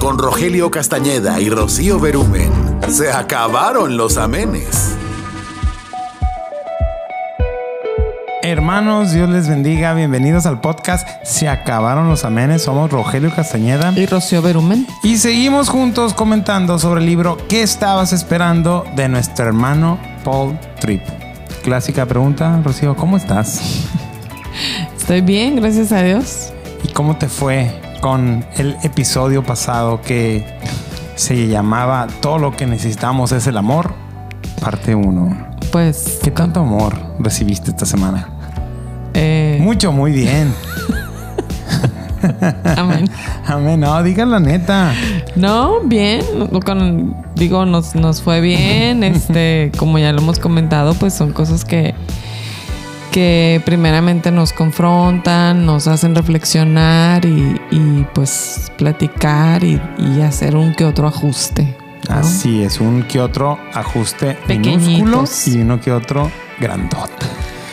con Rogelio Castañeda y Rocío Berumen. Se acabaron los amenes. Hermanos, Dios les bendiga. Bienvenidos al podcast Se acabaron los amenes. Somos Rogelio Castañeda y Rocío Berumen. Y seguimos juntos comentando sobre el libro ¿Qué estabas esperando? de nuestro hermano Paul Tripp. Clásica pregunta, Rocío, ¿cómo estás? Estoy bien, gracias a Dios. ¿Y cómo te fue con el episodio pasado que se llamaba Todo lo que necesitamos es el amor? Parte 1. Pues. ¿Qué tanto amor recibiste esta semana? Eh, Mucho, muy bien. Amén. Amén. No, diga la neta. No, bien. Con, digo, nos, nos fue bien. Este, como ya lo hemos comentado, pues son cosas que, que primeramente nos confrontan, nos hacen reflexionar y, y pues platicar y, y hacer un que otro ajuste. ¿no? Así es, un que otro ajuste Pequeñitos. minúsculo y uno que otro grandote.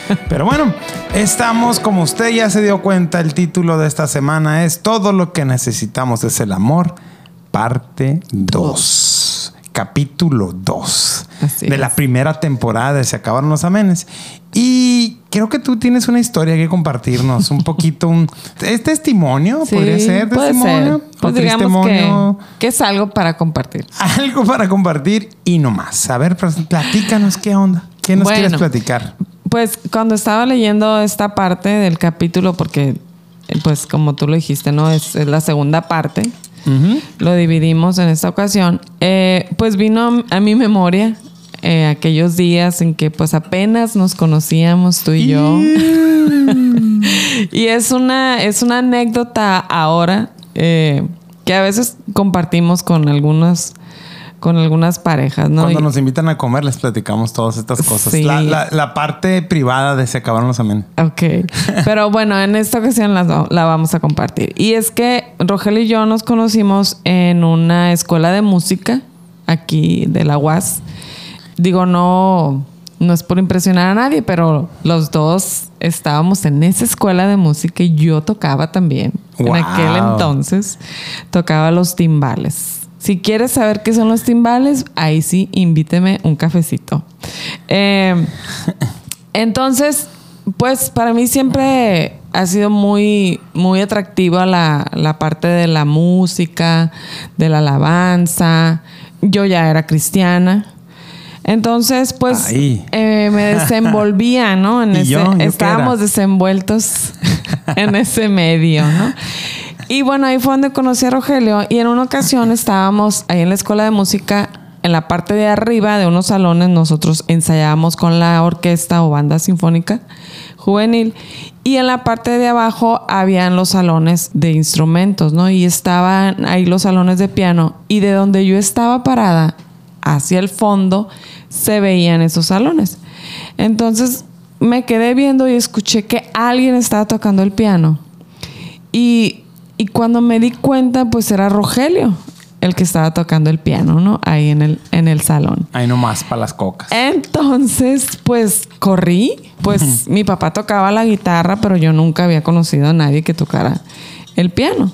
Pero bueno, estamos, como usted ya se dio cuenta, el título de esta semana es Todo lo que necesitamos es el amor, parte 2, capítulo 2 Así de es. la primera temporada de Se acabaron los amenes. Y creo que tú tienes una historia que compartirnos, un poquito, un, ¿es testimonio? Sí, ¿Podría ser puede testimonio? ser. Pues ¿O digamos que, que es algo para compartir. Algo para compartir y no más. A ver, pues, platícanos qué onda. ¿Qué nos Bueno. quieres platicar? Pues cuando estaba leyendo esta parte del capítulo, porque pues como tú lo dijiste, ¿no? Es, es la segunda parte. Lo dividimos en esta ocasión. Eh, pues vino a mi memoria eh, aquellos días en que pues apenas nos conocíamos tú y yo. y es una, es una anécdota ahora eh, que a veces compartimos con algunos con algunas parejas, ¿no? Cuando Y- nos invitan a comer les platicamos todas estas cosas. Sí. La, la- la parte privada de Se acabaron los amenes. Ok. Pero bueno, en esta ocasión la, la vamos a compartir. Y es que Rogelio y yo nos conocimos en una escuela de música aquí de la UAS. Digo, no, no es por impresionar a nadie, pero los dos estábamos en esa escuela de música y yo tocaba también. Wow. En aquel entonces tocaba los timbales. Si quieres saber qué son los timbales, ahí sí, invíteme un cafecito. Eh, entonces, pues para mí siempre ha sido muy, muy atractiva la, la parte de la música, de la alabanza. Yo ya era cristiana. Entonces, pues eh, me desenvolvía, ¿no? En ¿Y ese, yo? ¿Yo qué estábamos desenvueltos en ese medio, ¿no? Y bueno, ahí fue donde conocí a Rogelio y en una ocasión estábamos ahí en la escuela de música, en la parte de arriba de unos salones, nosotros ensayábamos con la orquesta o banda sinfónica juvenil y en la parte de abajo habían los salones de instrumentos, ¿no? Y estaban ahí los salones de piano y de donde yo estaba parada hacia el fondo se veían esos salones. Entonces me quedé viendo y escuché que alguien estaba tocando el piano. Y, y cuando me di cuenta, pues era Rogelio el que estaba tocando el piano, ¿no? Ahí en el, en el salón. Ahí nomás para las cocas. Entonces, pues corrí. Pues mi papá tocaba la guitarra, pero yo nunca había conocido a nadie que tocara el piano.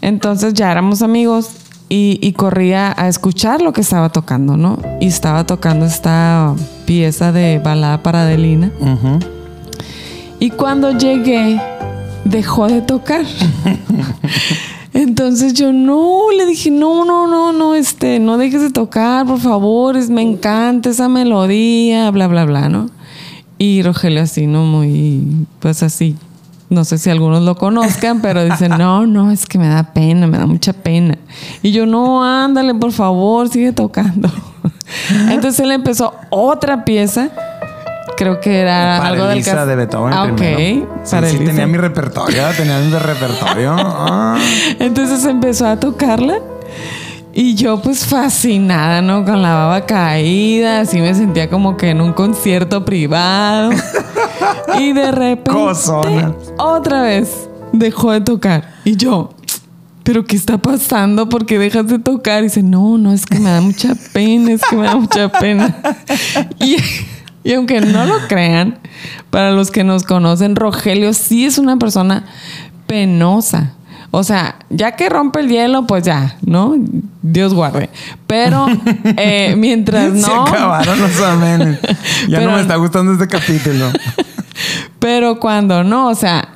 Entonces ya éramos amigos y, y corría a escuchar lo que estaba tocando, ¿no? Y estaba tocando esta pieza de balada para Adelina. Ujú. Y cuando llegué, dejó de tocar. Entonces yo no, le dije, no, no, no, no, este, no dejes de tocar, por favor, es, me encanta esa melodía, bla, bla, bla, ¿no? Y Rogelio así, ¿no? Muy, pues así, no sé si algunos lo conozcan, pero dicen, no, no, es que me da pena, me da mucha pena. Y yo, no, ándale, por favor, sigue tocando. Entonces él empezó otra pieza. Creo que era algo del Paralisa cas- de Beethoven Ah, ok. primero. Sí, sí, tenía mi repertorio, tenía mi repertorio. Ah. Entonces empezó a tocarla y yo pues fascinada, ¿no? Con la baba caída, así me sentía como que en un concierto privado. y de repente Cosona. otra vez dejó de tocar y yo, pero ¿qué está pasando? ¿Por qué dejas de tocar? Y dice, no, no, es que me da mucha pena, es que me da mucha pena. Y, y aunque no lo crean, para los que nos conocen, Rogelio sí es una persona penosa. O sea, ya que rompe el hielo, pues ya, ¿no? Dios guarde. Pero eh, mientras no. Se acabaron los amenes. Ya Pero- no me está gustando este capítulo. Pero cuando no, o sea,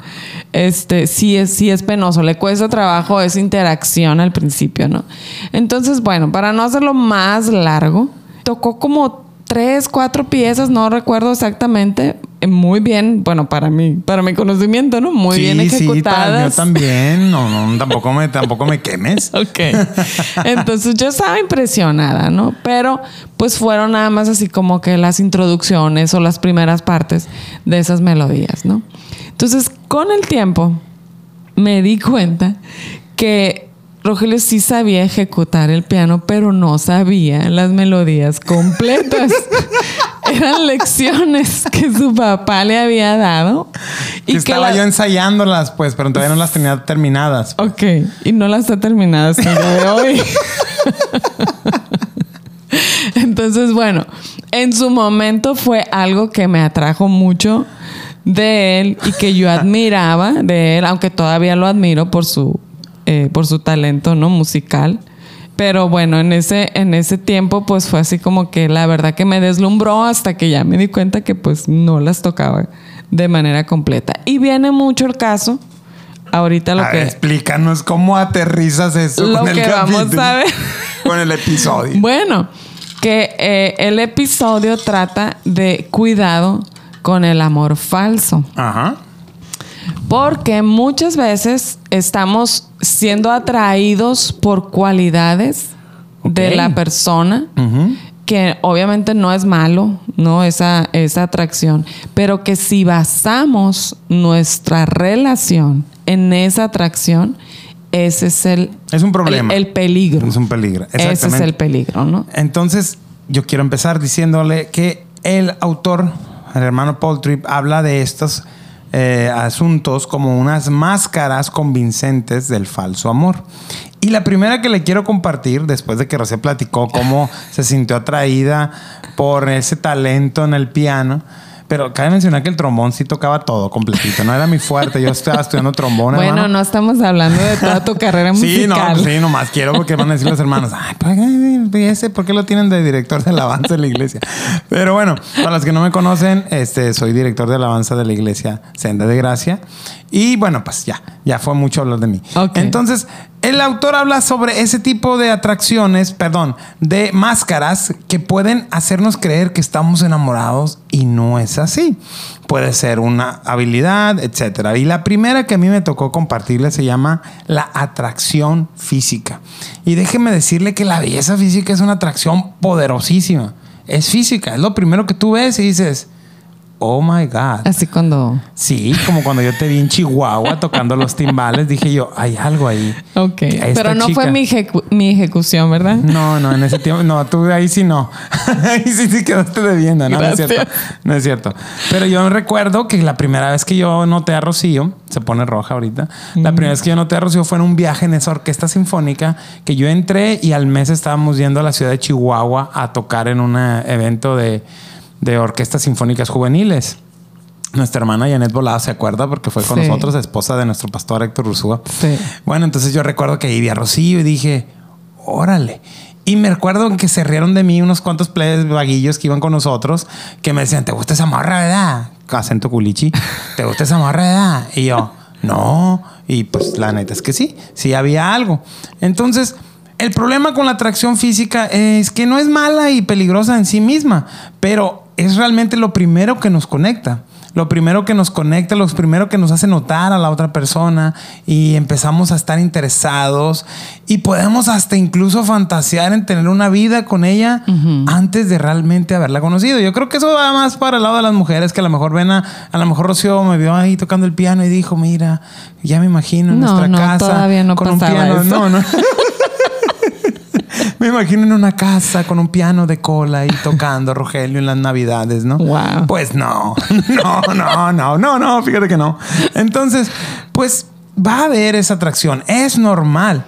este sí es, sí es penoso, le cuesta trabajo esa interacción al principio, ¿no? Entonces, bueno, para no hacerlo más largo, tocó como tres, cuatro piezas, no recuerdo exactamente, muy bien, bueno, para mí, para mi conocimiento, ¿no? Muy bien Sí, sí, ejecutadas. yo también. No, no, tampoco me, tampoco me quemes. Ok. Entonces yo estaba impresionada, ¿no? Pero pues fueron nada más así como que las introducciones o las primeras partes de esas melodías, ¿no? Entonces con el tiempo me di cuenta que Rogelio sí sabía ejecutar el piano, pero no sabía las melodías completas. Eran lecciones que su papá le había dado. Y que estaba la- yo ensayándolas, pues, pero todavía no las tenía terminadas. Ok, y no las está terminada hasta el de hoy. Entonces, bueno, en su momento fue algo que me atrajo mucho de él y que yo admiraba de él, aunque todavía lo admiro por su, eh, por su talento no musical. Pero bueno, en ese, en ese tiempo, pues fue así como que la verdad que me deslumbró hasta que ya me di cuenta que pues no las tocaba de manera completa. Y viene mucho el caso, ahorita lo A que... ver, explícanos cómo aterrizas eso Lo con el que vamos capítulo, a ver. Con el episodio. Bueno, que eh, el episodio trata de cuidado con el amor falso. Ajá. Porque muchas veces estamos siendo atraídos por cualidades de la persona. Que obviamente no es malo, ¿no? Esa, esa atracción. Pero que si basamos nuestra relación en esa atracción, ese es el, Es un problema. el, el peligro. Es un peligro. Ese es el peligro, ¿no? Entonces, yo quiero empezar diciéndole que el autor, el hermano Paul Tripp, habla de estos eh, asuntos como unas máscaras convincentes del falso amor. Y la primera que le quiero compartir, después de que Rocío platicó cómo se sintió atraída por ese talento en el piano. Pero cabe mencionar que el trombón sí tocaba todo completito. No era mi fuerte. Yo estaba estudiando trombón. Bueno, hermano. no estamos hablando de toda tu carrera Sí, no, musical. sí, nomás quiero porque van a decir los hermanos, ay, ¿por qué, ese, ¿por qué lo tienen de director de alabanza de la iglesia? Pero bueno, para los que no me conocen, este, soy director de alabanza de la iglesia Senda de Gracia. Y bueno, pues ya, ya fue mucho hablar de mí. Ok. Entonces, el autor habla sobre ese tipo de atracciones, perdón, de máscaras que pueden hacernos creer que estamos enamorados y no es así. Puede ser una habilidad, etcétera. Y la primera que a mí me tocó compartirle se llama la atracción física. Y déjeme decirle que la belleza física es una atracción poderosísima. Es física, es lo primero que tú ves y dices, oh my God. Así cuando. Sí, como cuando yo te vi en Chihuahua tocando los timbales, dije yo, hay algo ahí. Ok. Pero no chica- fue mi, ejecu- mi ejecución, ¿verdad? No, no, en ese tiempo, no, tú ahí sí no. ahí sí, sí quedaste debiendo, no, no es cierto. No es cierto. Pero yo recuerdo que la primera vez que yo noté a Rocío, se pone roja ahorita, la primera vez que yo noté a Rocío fue en un viaje en esa orquesta sinfónica que yo entré y al mes estábamos yendo a la ciudad de Chihuahua a tocar en un evento de, de orquestas sinfónicas juveniles. Nuestra hermana Janet Volado se acuerda porque fue con Sí. nosotros, esposa de nuestro pastor Héctor Ursúa. Sí. Bueno, entonces yo recuerdo que ahí vi a Rocío y dije, órale. Y me recuerdo que se rieron de mí unos cuantos plebes vaguillos que iban con nosotros que me decían, ¿te gusta esa morra, verdad? Acento culichi. ¿Te gusta esa morra, verdad? Y yo, no. Y pues la neta es que sí, sí había algo. Entonces, el problema con la atracción física es que no es mala y peligrosa en sí misma, pero es realmente lo primero que nos conecta. Lo primero que nos conecta, lo primero que nos hace notar a la otra persona y empezamos a estar interesados y podemos hasta incluso fantasear en tener una vida con ella antes de realmente haberla conocido. Yo creo que eso va más para el lado de las mujeres que a lo mejor ven a, a lo mejor Rocío me vio ahí tocando el piano y dijo, mira, ya me imagino en No, nuestra no, casa todavía no con un piano. eso. No, no. Me imagino en una casa con un piano de cola y tocando Rogelio en las navidades, ¿no? Wow. Pues no, no, no, no, no, no, fíjate que no. Entonces, pues va a haber esa atracción, es normal.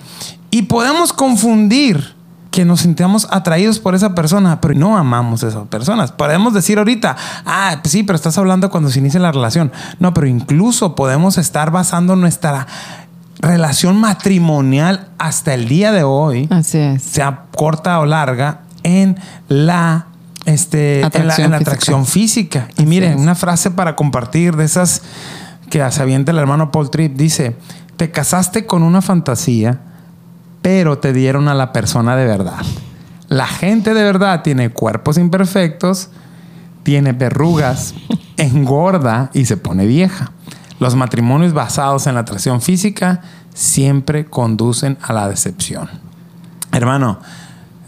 Y podemos confundir que nos sintamos atraídos por esa persona, pero no amamos a esas personas. Podemos decir ahorita, ah, pues sí, pero estás hablando cuando se inicia la relación. No, pero incluso podemos estar basando nuestra relación matrimonial hasta el día de hoy, Así es. sea corta o larga, en la, este, en la- Atracción en la física. atracción física. Y Así miren, es. una frase para compartir de esas que se avienta el hermano Paul Tripp dice, te casaste con una fantasía, pero te dieron a la persona de verdad. La gente de verdad tiene cuerpos imperfectos, tiene verrugas, engorda y se pone vieja. Los matrimonios basados en la atracción física siempre conducen a la decepción. Hermano,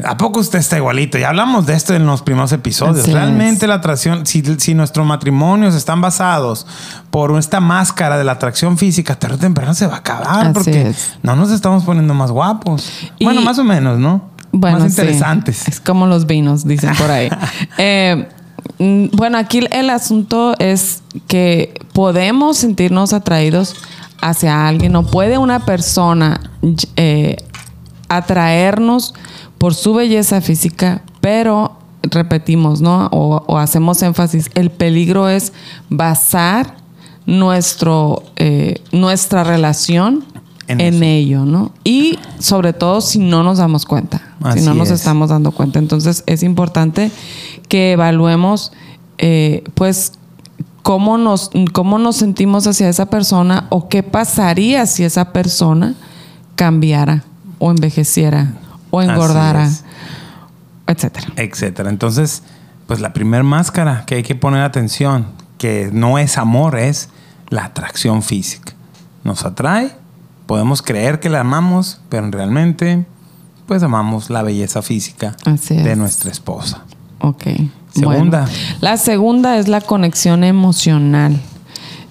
¿a poco usted está igualito? Ya hablamos de esto en los primeros episodios. Así Realmente es. la atracción, si, si nuestros matrimonios están basados por esta máscara de la atracción física, tarde o temprano se va a acabar Así porque es. no nos estamos poniendo más guapos. Y- bueno, más o menos, ¿no? Bueno, más sí. interesantes. Es como los vinos, dicen por ahí. Eh, bueno, aquí el asunto es que podemos sentirnos atraídos hacia alguien o puede una persona eh, atraernos por su belleza física, pero repetimos, ¿no? O, o hacemos énfasis, el peligro es basar nuestro, eh, nuestra relación En ello, ¿no? Y sobre todo si no nos damos cuenta, Así si no nos es. estamos dando cuenta. Entonces es importante que evaluemos, eh, pues, cómo nos, cómo nos sentimos hacia esa persona o qué pasaría si esa persona cambiara o envejeciera o engordara, etcétera. etcétera. Entonces, pues la primer máscara que hay que poner atención, que no es amor, es la atracción física. Nos atrae, podemos creer que la amamos, pero realmente, pues amamos la belleza física Así de es. nuestra esposa. Ok. Segunda. Bueno, la segunda es la conexión emocional.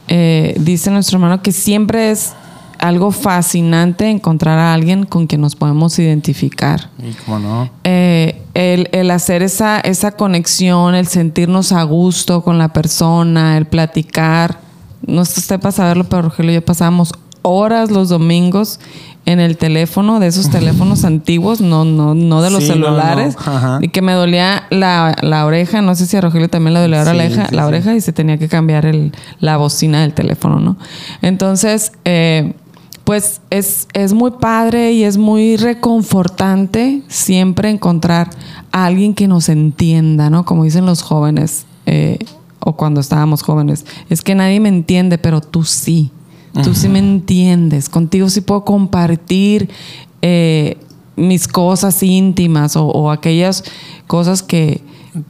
Eh, dice nuestro hermano que siempre es algo fascinante encontrar a alguien con quien nos podemos identificar. Y cómo no. Eh, el, el hacer esa, esa conexión, el sentirnos a gusto con la persona, el platicar. No sé usted para saberlo, pero Rogelio y yo pasábamos horas los domingos en el teléfono, de esos teléfonos antiguos, no, no, no de los Sí, no, no. celulares, Ajá. y que me dolía la, la oreja, no sé si a Rogelio también le dolía la Sí, oreja, sí, la oreja y se tenía que cambiar el, la bocina del teléfono, ¿no? Entonces, eh, pues es, es muy padre y es muy reconfortante siempre encontrar a alguien que nos entienda, ¿no? Como dicen los jóvenes, eh, o cuando estábamos jóvenes, es que nadie me entiende, pero tú sí. Tú sí me entiendes. Contigo sí puedo compartir eh, mis cosas íntimas o, o aquellas cosas que,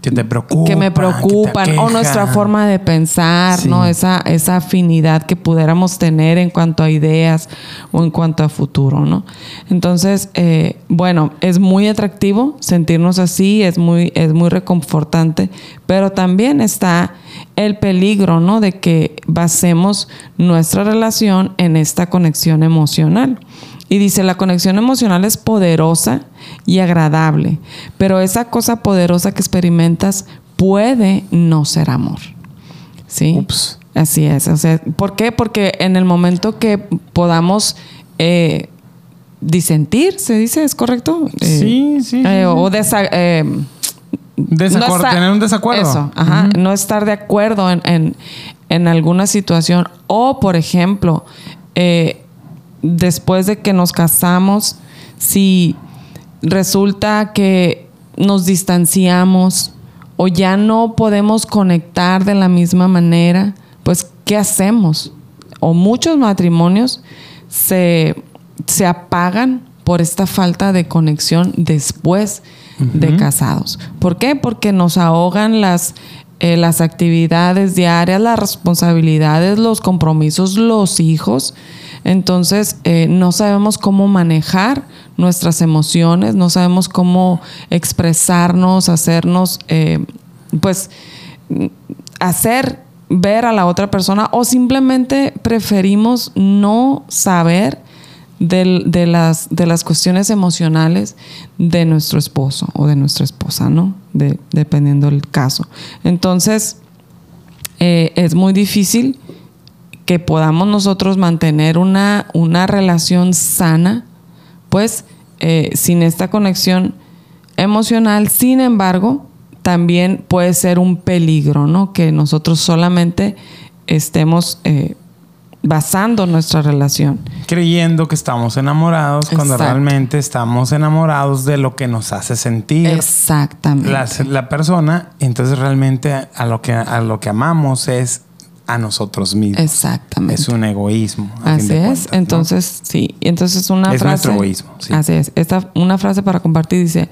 Que te preocupan. que me preocupan o nuestra forma de pensar, Sí. ¿no? Esa, esa afinidad que pudiéramos tener en cuanto a ideas o en cuanto a futuro, ¿no? Entonces, eh, bueno, es muy atractivo sentirnos así, es muy, es muy reconfortante, pero también está el peligro, ¿no? De que basemos nuestra relación en esta conexión emocional. Y dice, la conexión emocional es poderosa y agradable, pero esa cosa poderosa que experimentas puede no ser amor. ¿Sí? Ups. Así es. O sea, ¿por qué? Porque en el momento que podamos eh, disentir, ¿se dice? ¿Es correcto? Eh, Sí, sí, sí, eh, sí. O desa- eh, Desacuerdo, no tener un desacuerdo. Eso, ajá. No estar de acuerdo en, en- en alguna situación. O, por ejemplo, eh, después de que nos casamos, si resulta que nos distanciamos o ya no podemos conectar de la misma manera, pues, ¿qué hacemos? O muchos matrimonios se, se apagan por esta falta de conexión después de casados. ¿Por qué? Porque nos ahogan las, eh, las actividades diarias, las responsabilidades, los compromisos, los hijos. Entonces, eh, no sabemos cómo manejar nuestras emociones, no sabemos cómo expresarnos, hacernos, eh, pues, hacer ver a la otra persona o simplemente preferimos no saber de, las, de las cuestiones emocionales de nuestro esposo o de nuestra esposa, ¿no? De- dependiendo del caso. Entonces, eh, es muy difícil que podamos nosotros mantener una, una relación sana, pues eh, sin esta conexión emocional. Sin embargo, también puede ser un peligro, ¿no? Que nosotros solamente estemos eh, basando nuestra relación. Creyendo que estamos enamorados cuando realmente estamos enamorados de lo que nos hace sentir Exactamente. la, la persona. Entonces realmente a lo que, a lo que amamos es a nosotros mismos. Exactamente. Es un egoísmo. Así es. cuentas, ¿no? Entonces, sí. Entonces una Es frase. nuestro egoísmo, sí. Así es. Esta, una frase para compartir dice: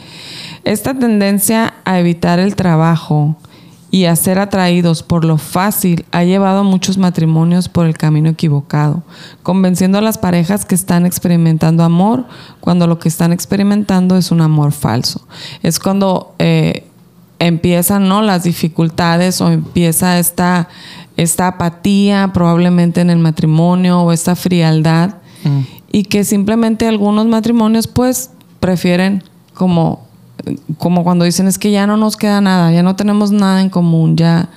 Esta tendencia a evitar el trabajo y a ser atraídos por lo fácil ha llevado a muchos matrimonios por el camino equivocado, convenciendo a las parejas que están experimentando amor cuando lo que están experimentando es un amor falso. Es cuando eh, empiezan ¿no? las dificultades o empieza esta, esta apatía probablemente en el matrimonio o esta frialdad y que simplemente algunos matrimonios pues prefieren como, como cuando dicen es que ya no nos queda nada, ya no tenemos nada en común, ya...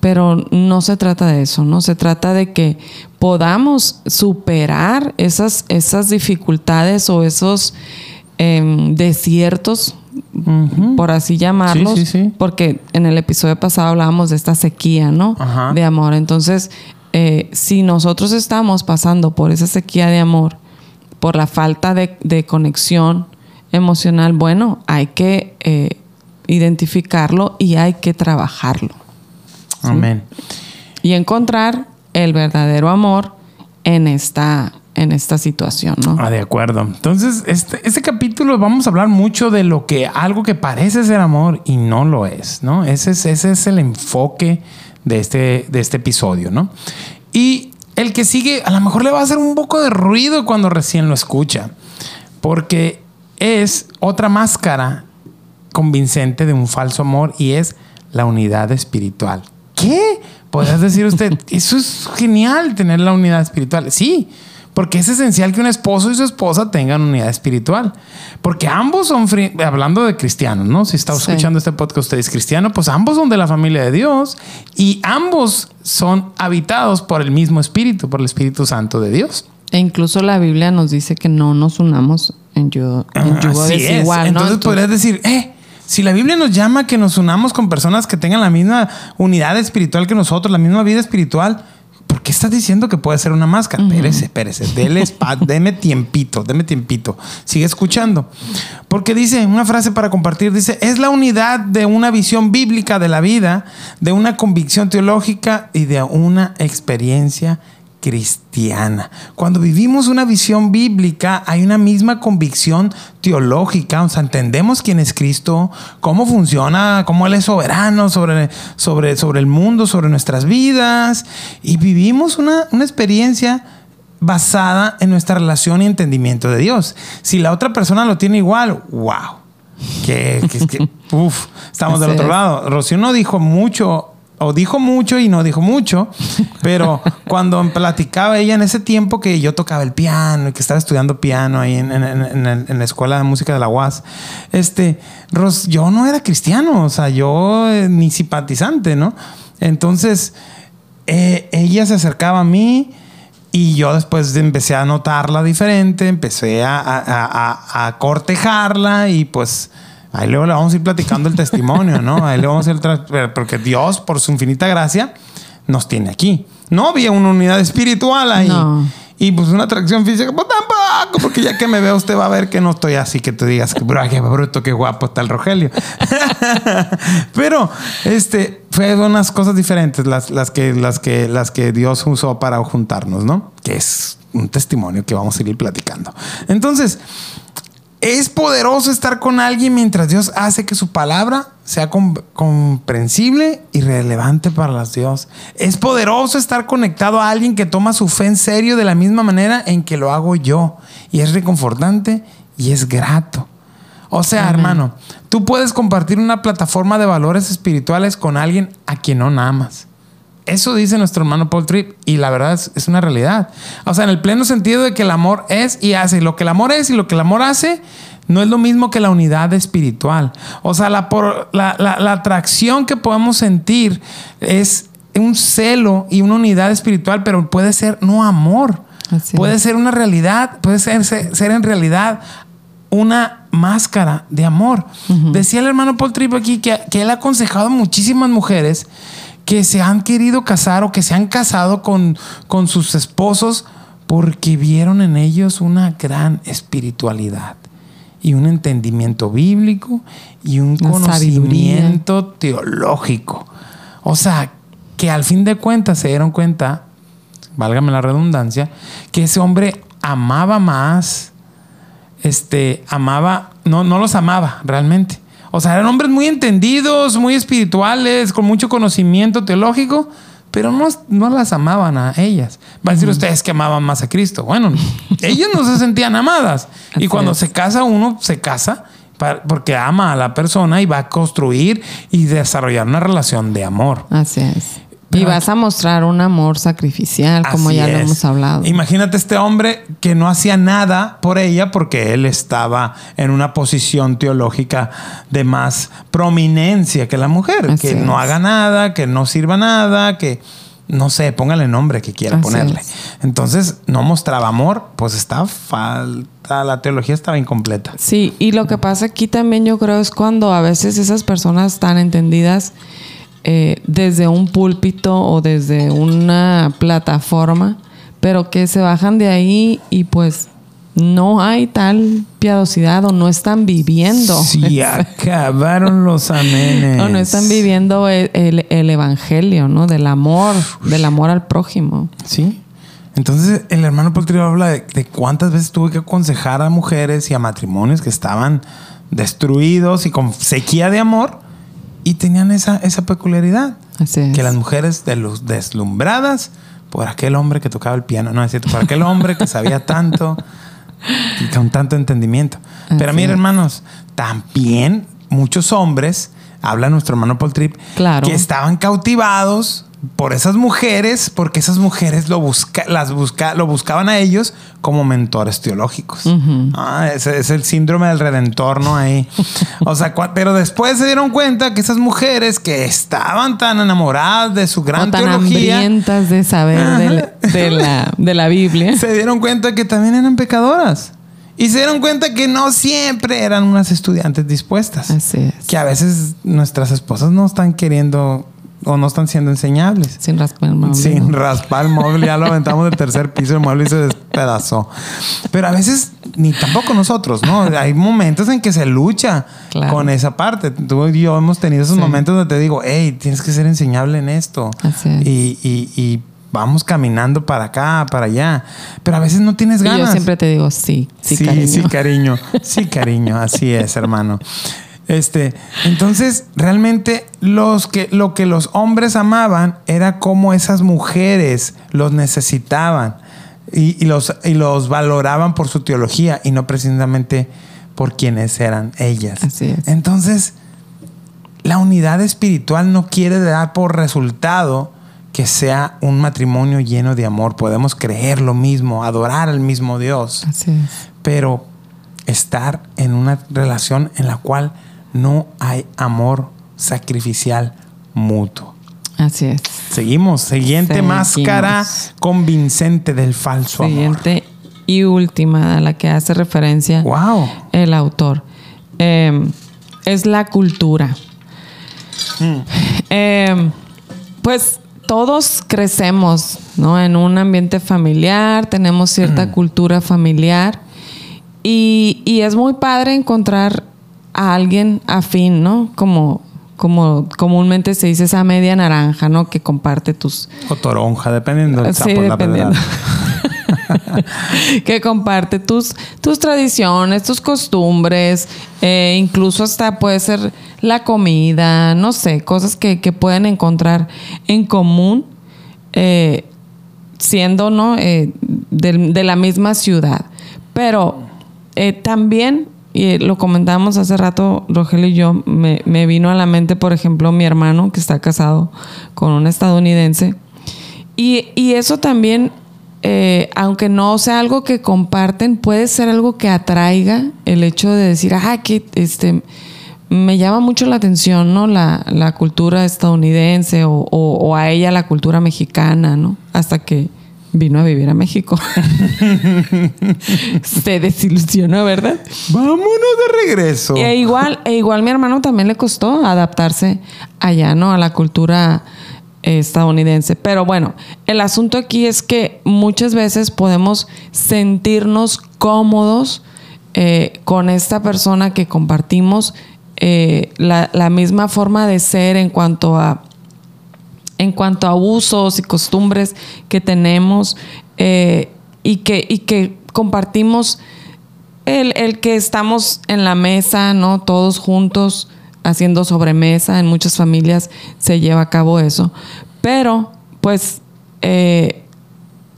Pero no se trata de eso, ¿no? Se trata de que podamos superar esas, esas dificultades o esos em, desiertos, por así llamarlos, Sí, sí, sí. porque en el episodio pasado hablábamos de esta sequía, ¿no? Ajá. De amor. Entonces, eh, si nosotros estamos pasando por esa sequía de amor, por la falta de, de conexión emocional, bueno, hay que eh, identificarlo y hay que trabajarlo Amén. y encontrar el verdadero amor en esta, en esta situación, ¿no? Ah, de acuerdo. Entonces, este, este capítulo vamos a hablar mucho de lo que algo que parece ser amor y no lo es, ¿no? Ese es, ese es el enfoque de este, de este episodio, ¿no? Y el que sigue, a lo mejor le va a hacer un poco de ruido cuando recién lo escucha, porque es otra máscara convincente de un falso amor y es la unidad espiritual. ¿Qué? Podrías decir usted, eso es genial tener la unidad espiritual. Sí, porque es esencial que un esposo y su esposa tengan unidad espiritual. Porque ambos son, hablando de cristianos, ¿no? Si está Sí. escuchando este podcast, usted es cristiano, pues ambos son de la familia de Dios y ambos son habitados por el mismo espíritu, por el Espíritu Santo de Dios. E incluso la Biblia nos dice que no nos unamos en yugo, en yugo Así es. Entonces Entonces- podrías decir, eh, si la Biblia nos llama a que nos unamos con personas que tengan la misma unidad espiritual que nosotros, la misma vida espiritual, ¿por qué estás diciendo que puede ser una máscara? Espérese, espérese, dele deme tiempito, deme tiempito. Sigue escuchando. Porque dice, una frase para compartir, dice, es la unidad de una visión bíblica de la vida, de una convicción teológica y de una experiencia cristiana. Cuando vivimos una visión bíblica, hay una misma convicción teológica, o sea, entendemos quién es Cristo, cómo funciona, cómo Él es soberano sobre, sobre, sobre el mundo, sobre nuestras vidas, y vivimos una, una experiencia basada en nuestra relación y entendimiento de Dios. Si la otra persona lo tiene igual, wow. Que, que, que uf, estamos del otro es. lado. Rocío no dijo mucho, o dijo mucho y no dijo mucho, pero cuando platicaba ella en ese tiempo que yo tocaba el piano y que estaba estudiando piano ahí en, en- en- en- la escuela de música de la UAS, este, Ros, yo no era cristiano, o sea, yo eh, ni simpatizante, ¿no? Entonces, eh, ella se acercaba a mí y yo después empecé a notarla diferente, empecé a- a- a- a cortejarla y pues ahí luego le vamos a ir platicando el testimonio, ¿no? Ahí le vamos a ir porque Dios, por su infinita gracia, nos tiene aquí. No había una unidad espiritual ahí. No. Y pues una atracción física, pues tampoco, porque ya que me ve usted va a ver que no estoy así que tú digas que "Bro, qué bruto, qué guapo está el Rogelio. Pero este fue unas cosas diferentes las, las, que, las, que, las que Dios usó para juntarnos, ¿no? Que es un testimonio que vamos a seguir platicando. Entonces, es poderoso estar con alguien mientras Dios hace que su palabra sea com- comprensible y relevante para las Dios. Es poderoso estar conectado a alguien que toma su fe en serio de la misma manera en que lo hago yo. Y es reconfortante y es grato. O sea, hermano, tú puedes compartir una plataforma de valores espirituales con alguien a quien no amas. Eso dice nuestro hermano Paul Tripp y la verdad es, es una realidad. O sea, en el pleno sentido de que el amor es y hace. Lo que el amor es y lo que el amor hace no es lo mismo que la unidad espiritual. O sea, la, por- la, la- la atracción que podemos sentir es un celo y una unidad espiritual, pero puede ser no amor. Así puede es. ser una realidad, puede ser, ser, ser en realidad una máscara de amor. Decía el hermano Paul Tripp aquí que, que él ha aconsejado a muchísimas mujeres que se han querido casar o que se han casado con, con sus esposos porque vieron en ellos una gran espiritualidad y un entendimiento bíblico y un conocimiento teológico. O sea, que al fin de cuentas se dieron cuenta, válgame la redundancia, que ese hombre amaba más, este, amaba, no, no los amaba realmente. O sea, eran hombres muy entendidos, muy espirituales, con mucho conocimiento teológico, pero no, no las amaban a ellas. Va a decir ustedes que amaban más a Cristo. Bueno, ellas no se sentían amadas. Y cuando se casa uno, se casa porque ama a la persona y va a construir y desarrollar una relación de amor. Así es. Y vas a mostrar un amor sacrificial, como Así ya lo es. hemos hablado. Imagínate este hombre que no hacía nada por ella porque él estaba en una posición teológica de más prominencia que la mujer. Así que no haga nada, que no sirva nada, que no sé, póngale nombre que quiera Así ponerle. es. Entonces no mostraba amor, pues estaba falta, la teología estaba incompleta. Sí, y lo que pasa aquí también yo creo es cuando a veces esas personas están entendidas eh, desde un púlpito o desde una plataforma, pero que se bajan de ahí y pues no hay tal piadosidad o no están viviendo. Sí, acabaron los amenes. o no están viviendo el, el- el evangelio, ¿no? Del amor, del amor al prójimo. Sí. Entonces el hermano Poltrio habla de, de cuántas veces tuve que aconsejar a mujeres y a matrimonios que estaban destruidos y con sequía de amor y tenían esa, esa peculiaridad. Así es. Que las mujeres de los deslumbradas por aquel hombre que tocaba el piano, no es cierto, por aquel hombre que sabía tanto y con tanto entendimiento. Pero Así miren, es. hermanos, también muchos hombres, habla nuestro hermano Paul Tripp, Claro. que estaban cautivados por esas mujeres, porque esas mujeres lo, busca, las busca, lo buscaban a ellos como mentores teológicos. Ah, ese es el síndrome del redentor, ¿no? Ahí. O sea, pero después se dieron cuenta que esas mujeres que estaban tan enamoradas de su gran o tan teología, hambrientas de saber del- de, la, de la Biblia. se dieron cuenta que también eran pecadoras. Y se dieron cuenta que no siempre eran unas estudiantes dispuestas. Así es. Que a veces nuestras esposas no están queriendo o no están siendo enseñables. Sin raspar el mueble, Sin raspar el mueble, ya lo aventamos del tercer piso, el mueble y se despedazó. Pero a veces ni tampoco nosotros, ¿no? Hay momentos en que se lucha Claro. con esa parte. Tú y yo hemos tenido esos Sí. momentos donde te digo, hey, tienes que ser enseñable en esto. Así es. Y, y- y vamos caminando para acá, para allá. Pero a veces no tienes Y ganas. yo siempre te digo sí, sí, sí, cariño. sí, cariño. Sí, cariño. Así es, hermano. Este, entonces, realmente los que, lo que los hombres amaban era como esas mujeres los necesitaban y, y los, y los valoraban por su teología y no precisamente por quienes eran ellas. Así es. Entonces, la unidad espiritual no quiere dar por resultado que sea un matrimonio lleno de amor. Podemos creer lo mismo, adorar al mismo Dios, Así es. pero estar en una relación en la cual no hay amor sacrificial mutuo. Así es. Seguimos. Siguiente Seguimos. máscara convincente del falso Siguiente y última a la que hace referencia. Wow. el autor eh, es la cultura. Eh, pues todos crecemos, ¿no? En un ambiente familiar, tenemos cierta cultura familiar y, y es muy padre encontrar a alguien afín, ¿no? Como, como comúnmente se dice esa media naranja, ¿no? Que comparte tus, O toronja, dependiendo del Sí, sapo, la dependiendo. pedrada. que comparte tus, tus tradiciones, tus costumbres, eh, incluso hasta puede ser la comida, no sé, cosas que, que pueden encontrar en común, eh, siendo ¿no? Eh, de, la misma ciudad. Pero eh, también, y lo comentábamos hace rato, Rogelio y yo, me, me vino a la mente, por ejemplo, mi hermano que está casado con un estadounidense. Y, y eso también, eh, aunque no sea algo que comparten, puede ser algo que atraiga el hecho de decir, ah, que este me llama mucho la atención, ¿no? La, la cultura estadounidense o, o- o a ella la cultura mexicana, ¿no? Hasta que vino a vivir a México. Se desilusionó, ¿verdad? Vámonos de regreso. E igual, e igual mi hermano también le costó adaptarse allá, ¿no? A la cultura estadounidense. Pero bueno, el asunto aquí es que muchas veces podemos sentirnos cómodos eh, con esta persona que compartimos eh, la, la, misma forma de ser en cuanto a en cuanto a usos y costumbres que tenemos eh, y, que, y que compartimos el, el, que estamos en la mesa, ¿no? Todos juntos haciendo sobremesa. En muchas familias se lleva a cabo eso. Pero, pues, eh,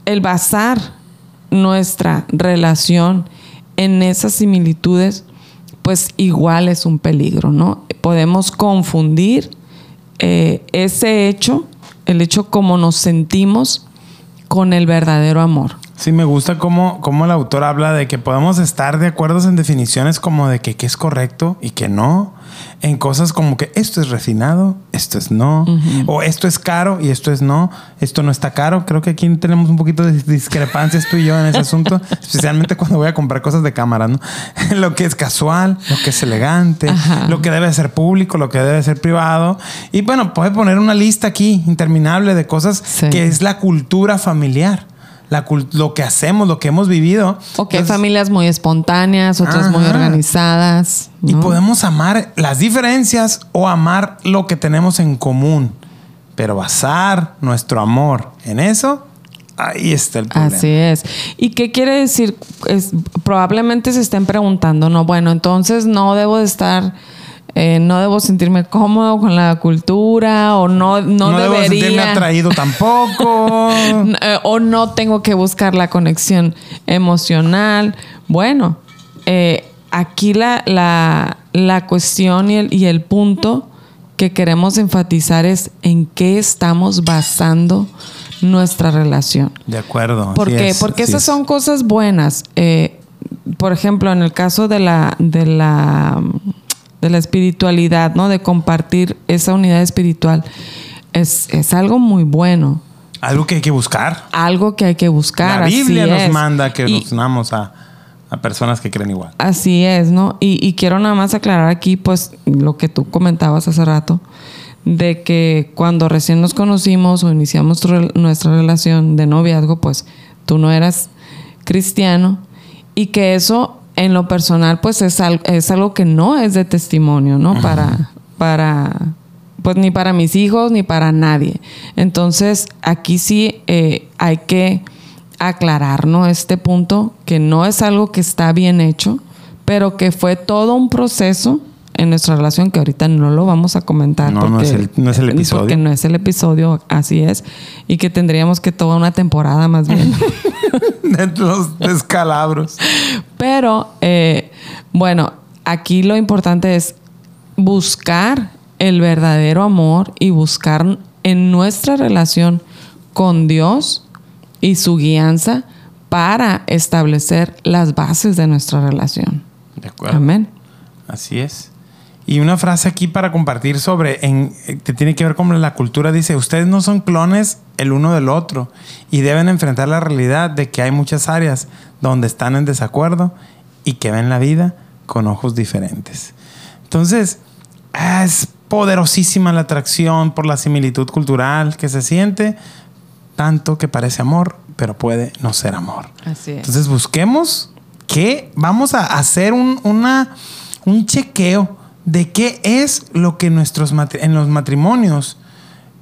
el basar nuestra relación en esas similitudes, pues igual es un peligro, ¿no? Podemos confundir eh, ese hecho el hecho como nos sentimos con el verdadero amor. Sí, me gusta cómo, cómo el autor habla de que podemos estar de acuerdo en definiciones como de que qué es correcto y que no. En cosas como que esto es refinado, esto es no. O esto es caro y esto es no. Esto no está caro. Creo que aquí tenemos un poquito de discrepancias tú y yo en ese asunto. especialmente cuando voy a comprar cosas de cámara, ¿no? lo que es casual, lo que es elegante, lo que debe ser público, lo que debe ser privado. Y bueno, puede poner una lista aquí interminable de cosas que es la cultura familiar lo que hacemos, lo que hemos vivido. O que hay familias muy espontáneas, otras muy organizadas. Y podemos amar las diferencias o amar lo que tenemos en común. Pero basar nuestro amor en eso, ahí está el problema. Así es. ¿Y qué quiere decir? Es, probablemente se estén preguntando, no, bueno, entonces no debo de estar eh, no debo sentirme cómodo con la cultura o no, no, no debería. Debo sentirme atraído tampoco. Eh, o no tengo que buscar la conexión emocional. Bueno, eh, aquí la, la, la cuestión y el, y el punto que queremos enfatizar es en qué estamos basando nuestra relación. De acuerdo. ¿Por qué? Porque esas son cosas buenas. por ejemplo, en el caso de la, de la de la espiritualidad, ¿no? De compartir esa unidad espiritual. Es, algo muy bueno. Algo que hay que buscar. Algo que hay que buscar. La Biblia nos manda que nos unamos a, personas que creen igual. Así es, ¿no? Y, quiero nada más aclarar aquí, pues, lo que tú comentabas hace rato, de que cuando recién nos conocimos o iniciamos nuestra relación de noviazgo, pues tú no eras cristiano y que eso en lo personal, pues es, es algo que no es de testimonio, ¿no? Para, para, pues ni para mis hijos ni para nadie. Entonces, aquí sí eh, hay que aclarar, ¿no? Este punto, que no es algo que está bien hecho, pero que fue todo un proceso en nuestra relación que ahorita no lo vamos a comentar. No, no, es el, no es el episodio. Porque no es el episodio, así es. Y que tendríamos que toda una temporada más bien. de los descalabros. Pero, eh, bueno, aquí lo importante es buscar el verdadero amor y buscar en nuestra relación con Dios y su guianza para establecer las bases de nuestra relación. De acuerdo. Amén. Así es. Y una frase aquí para compartir sobre, en, que tiene que ver con la cultura, dice, ustedes no son clones el uno del otro y deben enfrentar la realidad de que hay muchas áreas donde están en desacuerdo y que ven la vida con ojos diferentes. Entonces, es poderosísima la atracción por la similitud cultural que se siente, tanto que parece amor, pero puede no ser amor. Así es. Entonces, busquemos que vamos a hacer un, una, un chequeo de qué es lo que nuestros en los matrimonios,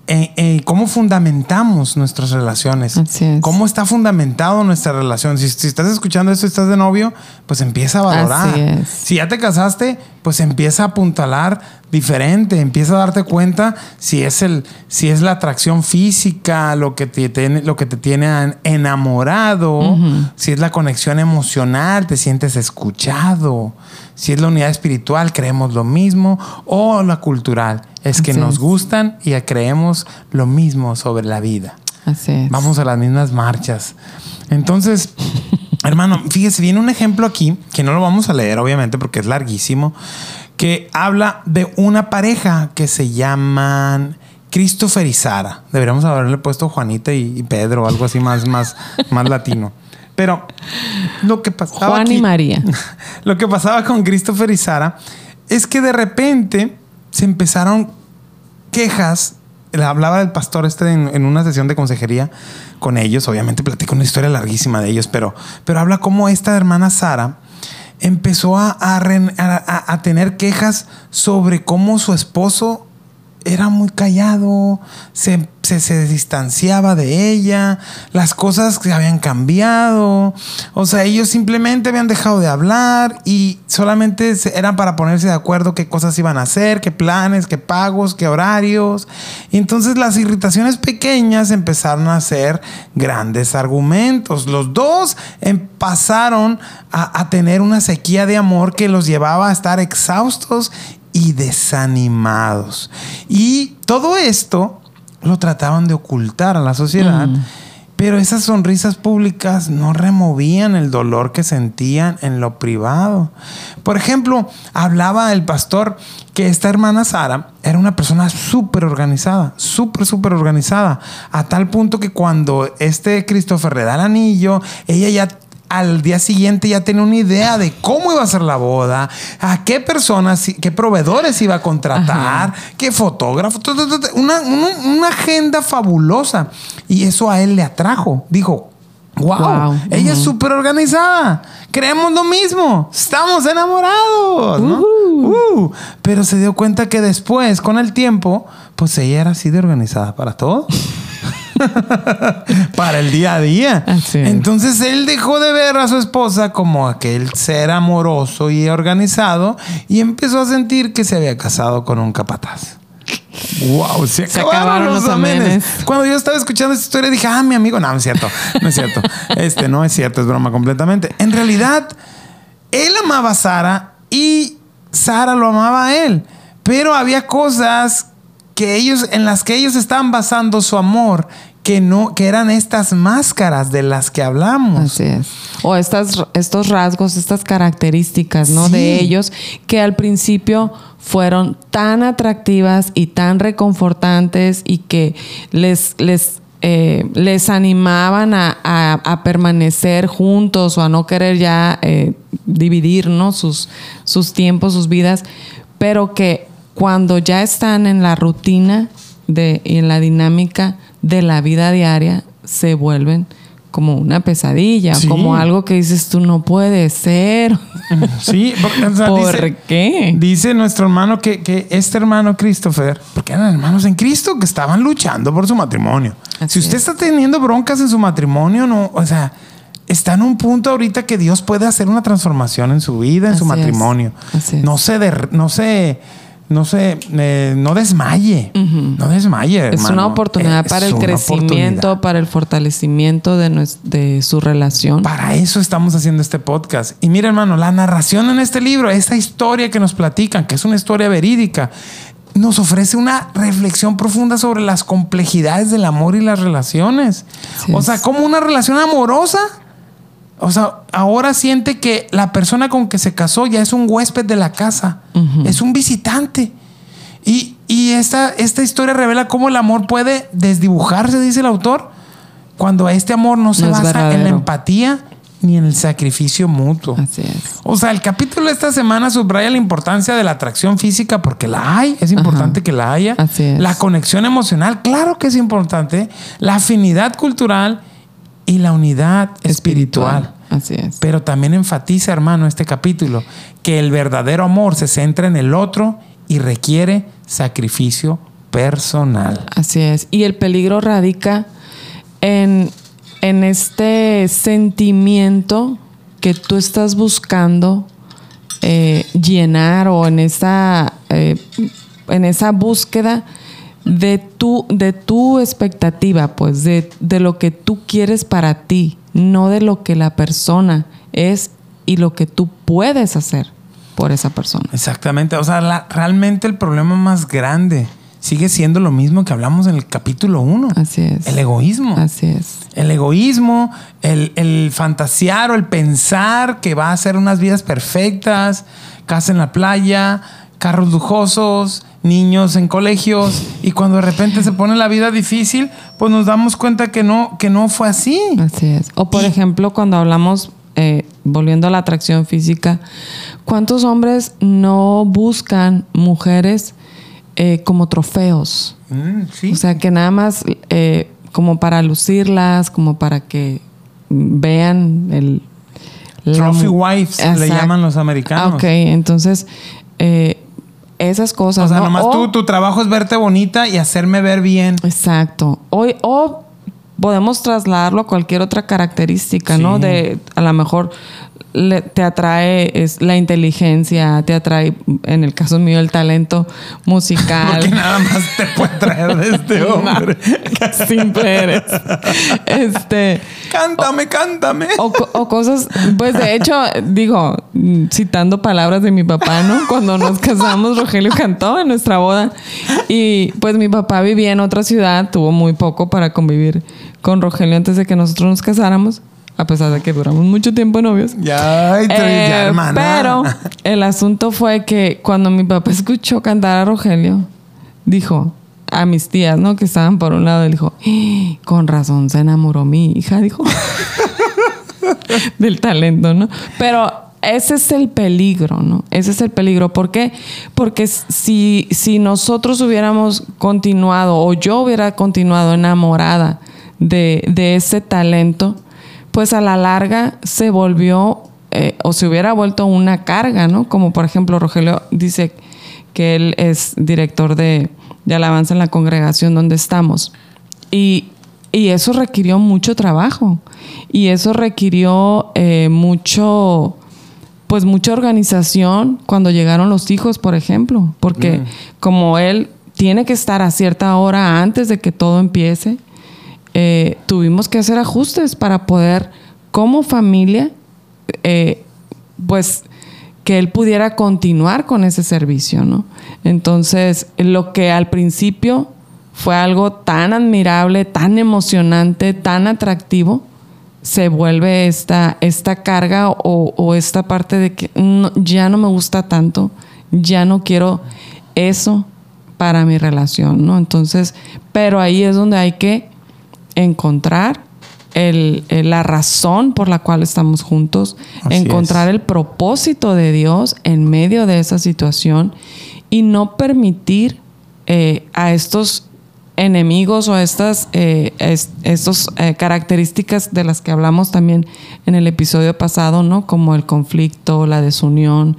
eh, eh, cómo fundamentamos nuestras relaciones, cómo está fundamentado nuestra relación. Si, estás escuchando esto y estás de novio, pues empieza a valorar. Si ya te casaste, pues empieza a apuntalar diferente, empieza a darte cuenta si es el, si es la atracción física, lo que te tiene, lo que te tiene enamorado, si es la conexión emocional, te sientes escuchado, si es la unidad espiritual, creemos lo mismo, o la cultural, es que nos gustan y creemos lo mismo sobre la vida. Así Vamos a las mismas marchas. Entonces, hermano, fíjese, viene un ejemplo aquí, que no lo vamos a leer, obviamente, porque es larguísimo, que habla de una pareja que se llaman Christopher y Sara. Deberíamos haberle puesto Juanita y, Pedro o algo así más, más, más latino. Pero lo que pasaba. Juan y María. Lo que pasaba con Christopher y Sara es que de repente se empezaron quejas hablaba del pastor este en, una sesión de consejería con ellos. Obviamente platico una historia larguísima de ellos, pero, pero habla cómo esta hermana Sara empezó a- a- a tener quejas sobre cómo su esposo era muy callado, se, se, distanciaba de ella, las cosas que habían cambiado, o sea, ellos simplemente habían dejado de hablar y solamente eran para ponerse de acuerdo qué cosas iban a hacer, qué planes, qué pagos, qué horarios. Y entonces las irritaciones pequeñas empezaron a ser grandes argumentos. Los dos em- pasaron a tener una sequía de amor que los llevaba a estar exhaustos y desanimados. Y todo esto lo trataban de ocultar a la sociedad, pero esas sonrisas públicas no removían el dolor que sentían en lo privado. Por ejemplo, hablaba el pastor que esta hermana Sara era una persona súper organizada, súper, súper organizada, a tal punto que cuando este Christopher le da el anillo, ella ya al día siguiente ya tenía una idea de cómo iba a ser la boda, a qué personas, qué proveedores iba a contratar, qué fotógrafo, tu, tu, tu, tu, una, una- una agenda fabulosa. Y eso a él le atrajo. Dijo, wow, Wow. ella es súper organizada. Creemos lo mismo. Estamos enamorados. ¿no? Uh, pero se dio cuenta que después, con el tiempo, pues ella era así de organizada para todo. para el día a día. Entonces él dejó de ver a su esposa como aquel ser amoroso y organizado y empezó a sentir que se había casado con un capataz. Wow, se Se acabaron, acabaron los los amenes. amenes. Cuando yo estaba escuchando esta historia dije, ah, mi amigo, no, no es cierto, no es cierto. Este no es cierto, es broma completamente. En realidad, él amaba a Sara y Sara lo amaba a él, pero había cosas que ellos en las que ellos estaban basando su amor que no que eran estas máscaras de las que hablamos. Así es. O estas, estos rasgos, estas características, ¿no? Sí. De ellos que al principio fueron tan atractivas y tan reconfortantes y que les, les, eh, les animaban a, a- a permanecer juntos o a no querer ya eh, dividir, ¿no? Sus, sus tiempos, sus vidas, pero que cuando ya están en la rutina de, y en la dinámica de la vida diaria, se vuelven como una pesadilla, Sí. como algo que dices tú no puede ser. Sí, porque, o sea, ¿Por dice- qué? Dice nuestro hermano que, que este hermano Christopher, porque eran hermanos en Cristo que estaban luchando por su matrimonio. Así si usted es. está teniendo broncas en su matrimonio, no, o sea, está en un punto ahorita que Dios puede hacer una transformación en su vida, en su Así matrimonio. No se, no se, no se, eh, no desmaye, no desmaye. Es hermano. una oportunidad Es para el crecimiento, para el fortalecimiento de, de su relación. Para eso estamos haciendo este podcast. Y mira, hermano, la narración en este libro, esta historia que nos platican, que es una historia verídica, nos ofrece una reflexión profunda sobre las complejidades del amor y las relaciones. O es. sea, como una relación amorosa. O sea, ahora siente que la persona con que se casó ya es un huésped de la casa, es un visitante. Y, y esta, esta historia revela cómo el amor puede desdibujarse, dice el autor, cuando este amor no se No basa en la empatía ni en el sacrificio mutuo. Así es. O sea, el capítulo de esta semana subraya la importancia de la atracción física porque la hay, es importante que la haya. Así es. La conexión emocional, claro que es importante. La afinidad cultural y la unidad espiritual. Así es. Pero también enfatiza, hermano, este capítulo, que el verdadero amor se centra en el otro y requiere sacrificio personal. Así es. Y el peligro radica en, en este sentimiento que tú estás buscando eh, llenar o en esa, eh, en esa búsqueda de tu, de tu expectativa, pues, de, de lo que tú quieres para ti, no de lo que la persona es y lo que tú puedes hacer por esa persona. Exactamente. O sea, la- realmente el problema más grande sigue siendo lo mismo que hablamos en el capítulo 1. Así es. El egoísmo. Así es. El egoísmo, el, el fantasear o el pensar que va a ser unas vidas perfectas, casa en la playa, carros lujosos, niños en colegios, y cuando de repente se pone la vida difícil, pues nos damos cuenta que no, que no fue así. Así es. O por Y- ejemplo, cuando hablamos, eh, volviendo a la atracción física, ¿cuántos hombres no buscan mujeres eh, como trofeos. Mm, sí. O sea, que nada más eh, como para lucirlas, como para que vean el... Trophy wives le llaman los americanos. Ah, ok, entonces eh, esas cosas. O sea, ¿no? nomás O- tú, tu trabajo es verte bonita y hacerme ver bien. Exacto. O, o podemos trasladarlo a cualquier otra característica, ¿no? De a lo mejor le- te atrae es, la inteligencia, te atrae, en el caso mío, el talento musical. Porque nada más te puede traer de este hombre. Simple eres. Este. cántame, cántame. O, o cosas, pues de hecho, digo, citando palabras de mi papá, ¿no? Cuando nos casamos, Rogelio cantó en nuestra boda. Y pues mi papá vivía en otra ciudad, tuvo muy poco para convivir con Rogelio antes de que nosotros nos casáramos, a pesar de que duramos mucho tiempo novios. Ya, ay, ya, Eh, hermana. pero el asunto fue que cuando mi papá escuchó cantar a Rogelio, dijo a mis tías, ¿no? Que estaban por un lado, él dijo, "Ah, con razón se enamoró mi hija, dijo. Del talento, ¿no? Pero ese es el peligro, ¿no? Ese es el peligro. ¿Por qué? Porque si, si nosotros hubiéramos continuado o yo hubiera continuado enamorada de, de ese talento, pues a la larga se volvió eh, o se hubiera vuelto una carga, ¿no? Como por ejemplo Rogelio dice que él es director de, de alabanza en la congregación donde estamos. Y, y eso requirió mucho trabajo. Y eso requirió eh, mucho, pues mucha organización cuando llegaron los hijos, por ejemplo. Porque como él tiene que estar a cierta hora antes de que todo empiece, eh, tuvimos que hacer ajustes para poder, como familia, eh, pues que él pudiera continuar con ese servicio, ¿no? Entonces, lo que al principio fue algo tan admirable, tan emocionante, tan atractivo, se vuelve esta, esta carga o, esta parte de que ya no me gusta tanto, ya no quiero eso para mi relación, ¿no? Entonces, pero ahí es donde hay que encontrar el- la razón por la cual estamos juntos, Así encontrar es. el propósito de Dios en medio de esa situación y no permitir eh, a estos enemigos o estas eh, es- estos, eh, características de las que hablamos también en el episodio pasado, ¿no? Como el conflicto, la desunión,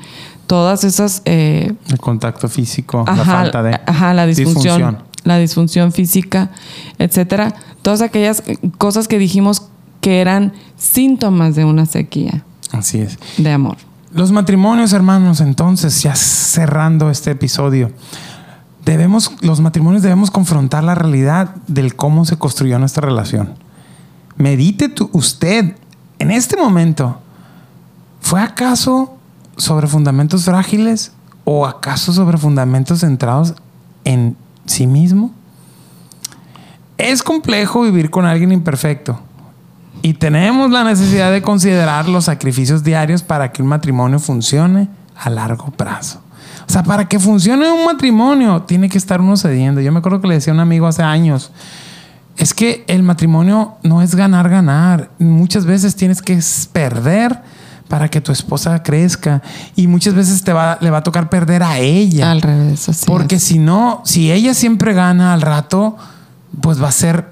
todas esas El contacto físico, la falta de ajá, la disfunción, la disfunción física, etcétera. Todas aquellas cosas que dijimos que eran síntomas de una sequía Así es. de amor. Los matrimonios, hermanos, entonces, ya cerrando este episodio, debemos, los matrimonios debemos confrontar la realidad del cómo se construyó nuestra relación. Medite usted en este momento, ¿fue acaso sobre fundamentos frágiles o acaso sobre fundamentos centrados en sí mismo? Es complejo vivir con alguien imperfecto. Y tenemos la necesidad de considerar los sacrificios diarios para que un matrimonio funcione a largo plazo. O sea, para que funcione un matrimonio, tiene que estar uno cediendo. Yo me acuerdo que le decía a un amigo hace años, es que el matrimonio no es ganar, ganar. Muchas veces tienes que perder para que tu esposa crezca. Y muchas veces te va, le va a tocar perder a ella. Al revés, así Porque es. si no, si ella siempre gana al rato, pues va a ser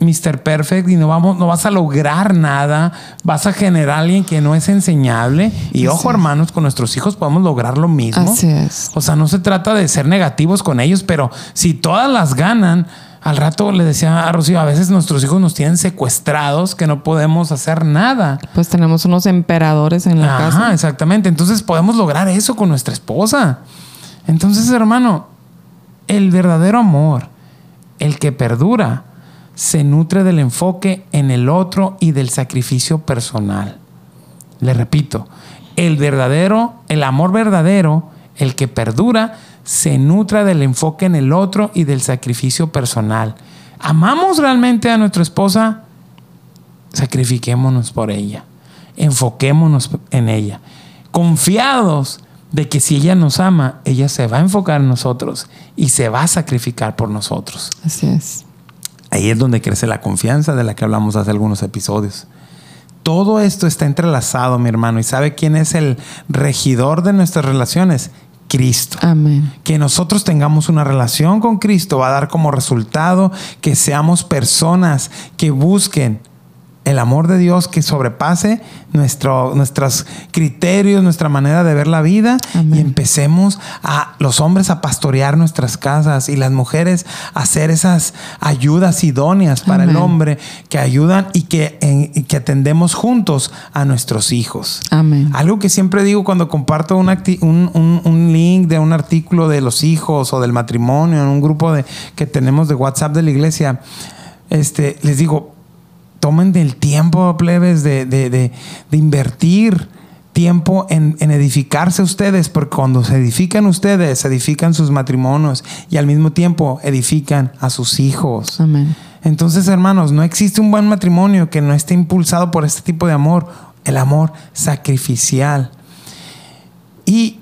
Mr. Perfect y no, vamos, no vas a lograr nada. Vas a generar a alguien que no es enseñable. Y Así ojo, es. hermanos, con nuestros hijos podemos lograr lo mismo. Así es. O sea, no se trata de ser negativos con ellos, pero si todas las ganan, al rato le decía a Rocío, a veces nuestros hijos nos tienen secuestrados que no podemos hacer nada. Pues tenemos unos emperadores en la Ajá, casa. exactamente. Entonces podemos lograr eso con nuestra esposa. Entonces, hermano, el verdadero amor, el que perdura, se nutre del enfoque en el otro y del sacrificio personal. Le repito, el verdadero, el amor verdadero, el que perdura, se nutra del enfoque en el otro y del sacrificio personal. ¿Amamos realmente a nuestra esposa? Sacrifiquémonos por ella. Enfoquémonos en ella. Confiados de que si ella nos ama, ella se va a enfocar en nosotros y se va a sacrificar por nosotros. Así es. Ahí es donde crece la confianza de la que hablamos hace algunos episodios. Todo esto está entrelazado, mi hermano. ¿Y sabe quién es el regidor de nuestras relaciones? Cristo. Amén. Que nosotros tengamos una relación con Cristo va a dar como resultado que seamos personas que busquen el amor de Dios que sobrepase nuestro, nuestros criterios, nuestra manera de ver la vida Amén. y empecemos a los hombres a pastorear nuestras casas y las mujeres a hacer esas ayudas idóneas para el hombre que ayudan y que, en- y que atendemos juntos a nuestros hijos. Amén. Algo que siempre digo cuando comparto un, un, un- un link de un artículo de los hijos o del matrimonio en un grupo de, que tenemos de WhatsApp de la iglesia, este, les digo, tomen del tiempo, plebes, de, de- de- de invertir tiempo en, en edificarse ustedes, porque cuando se edifican ustedes, edifican sus matrimonios y al mismo tiempo edifican a sus hijos. Amén. Entonces, hermanos, no existe un buen matrimonio que no esté impulsado por este tipo de amor, el amor sacrificial. Y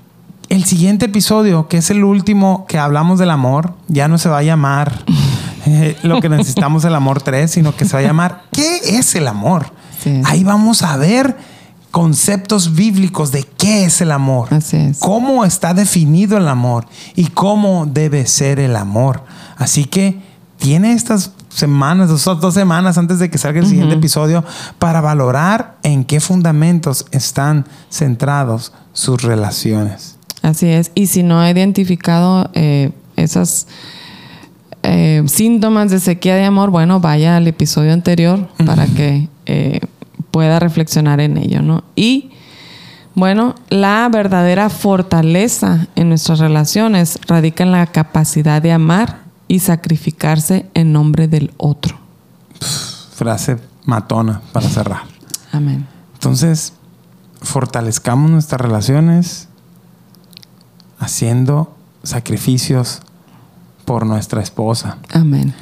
el siguiente episodio, que es el último que hablamos del amor, ya no se va a llamar eh, lo que necesitamos el amor 3, sino que se va a llamar ¿qué es el amor? Sí. Ahí vamos a ver conceptos bíblicos de qué es el amor, Así es. cómo está definido el amor y cómo debe ser el amor. Así que tiene estas semanas, dos, dos semanas antes de que salga el siguiente episodio, para valorar en qué fundamentos están centrados sus relaciones. Así es. Y si no ha identificado eh, esas eh, síntomas de sequía de amor, bueno, vaya al episodio anterior para que eh, pueda reflexionar en ello, ¿no? Y bueno, la verdadera fortaleza en nuestras relaciones radica en la capacidad de amar y sacrificarse en nombre del otro. Frase matona para cerrar. Amén. Entonces, fortalezcamos nuestras relaciones haciendo sacrificios por nuestra esposa. Amén.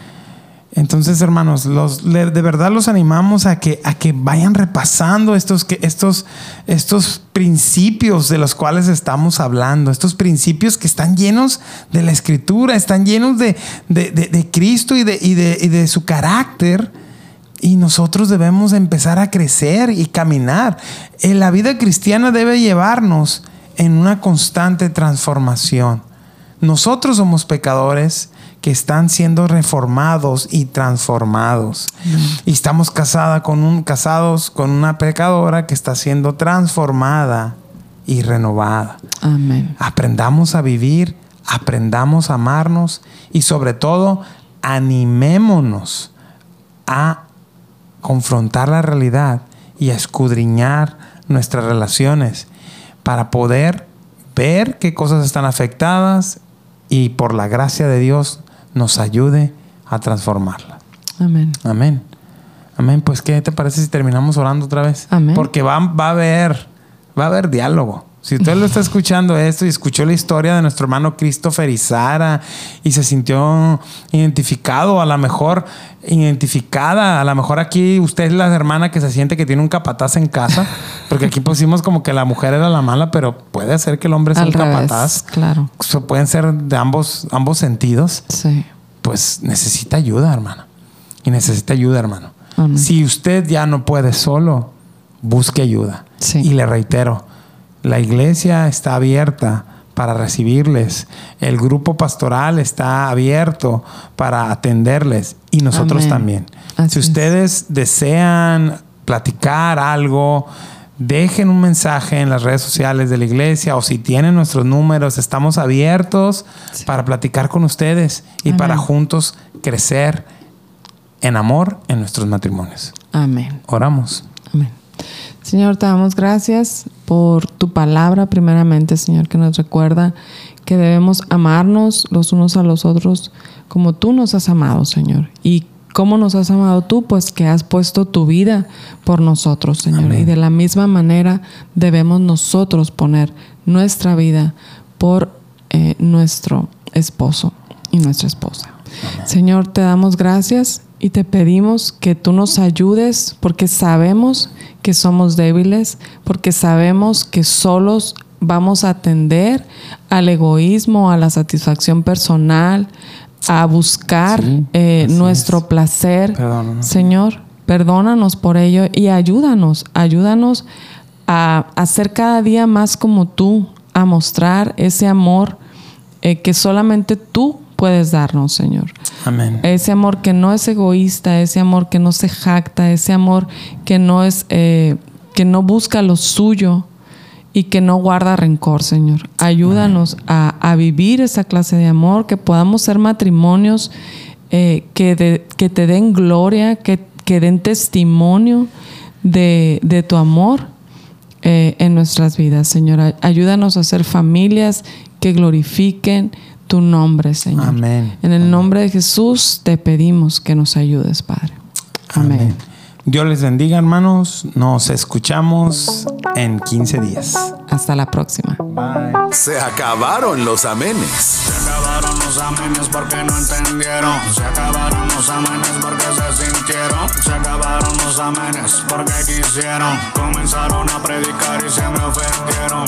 Entonces, hermanos, los, de verdad los animamos a que, a que vayan repasando estos, estos, estos principios de los cuales estamos hablando, estos principios que están llenos de la escritura, están llenos de, de- de- de Cristo y de, y, de, y de su carácter. Y nosotros debemos empezar a crecer y caminar. En la vida cristiana debe llevarnos en una constante transformación. Nosotros somos pecadores que están siendo reformados y transformados. Y estamos casada con un, casados con una pecadora que está siendo transformada y renovada. Amén. Aprendamos a vivir, aprendamos a amarnos y sobre todo animémonos a confrontar la realidad y a escudriñar nuestras relaciones para poder ver qué cosas están afectadas y por la gracia de Dios nos ayude a transformarlas. Amén. Amén. Amén. Pues, ¿qué te parece si terminamos orando otra vez? Amén. Porque va, va a haber, va a haber diálogo. Si usted lo está escuchando esto y escuchó la historia de nuestro hermano Christopher y Sara y se sintió identificado, a lo mejor identificada, a lo mejor aquí usted es la hermana que se siente que tiene un capataz en casa, porque aquí pusimos como que la mujer era la mala, pero puede ser que el hombre sea Al el revés, capataz. claro. Pueden ser de ambos, ambos sentidos Sí. pues necesita ayuda, hermana. Y necesita ayuda, hermano. Amén. Si usted ya no puede solo, busque ayuda. Sí. Y le reitero, la iglesia está abierta para recibirles. El grupo pastoral está abierto para atenderles y nosotros Amén. también. Así si es. ustedes desean platicar algo, dejen un mensaje en las redes sociales de la iglesia o si tienen nuestros números, estamos abiertos para platicar con ustedes y Amén. para juntos crecer en amor en nuestros matrimonios. Amén. Oramos. Amén. Señor, te damos gracias por tu palabra, primeramente, Señor, que nos recuerda que debemos amarnos los unos a los otros como tú nos has amado, Señor. Y cómo nos has amado tú, pues que has puesto tu vida por nosotros, Señor. Amén. Y de la misma manera debemos nosotros poner nuestra vida por eh, nuestro esposo y nuestra esposa. Señor, te damos gracias y te pedimos que tú nos ayudes porque sabemos que somos débiles, porque sabemos que solos vamos a atender al egoísmo, a la satisfacción personal, a buscar Sí, eh, nuestro es. placer. Perdónanos. Señor, perdónanos por ello y ayúdanos, ayúdanos a, a ser cada día más como tú, a mostrar ese amor eh, que solamente tú puedes darnos, Señor. Amén. Ese amor que no es egoísta, ese amor que no se jacta, ese amor que no es, eh, que no busca lo suyo y que no guarda rencor, Señor. Ayúdanos a, a vivir esa clase de amor, que podamos ser matrimonios eh, que, de- que te den gloria, que, que den testimonio de, de tu amor eh, en nuestras vidas, Señor. Ay- Ayúdanos a ser familias que glorifiquen tu nombre, Señor. Amén. En el nombre de Jesús te pedimos que nos ayudes, Padre. Amén. Dios les bendiga, hermanos. Nos escuchamos en 15 días. Hasta la próxima. Bye. Se acabaron los amenes. Se acabaron los amenes porque no entendieron. Se acabaron los amenes porque se sintieron. Se acabaron los amenes porque quisieron. Comenzaron a predicar y se me ofendieron.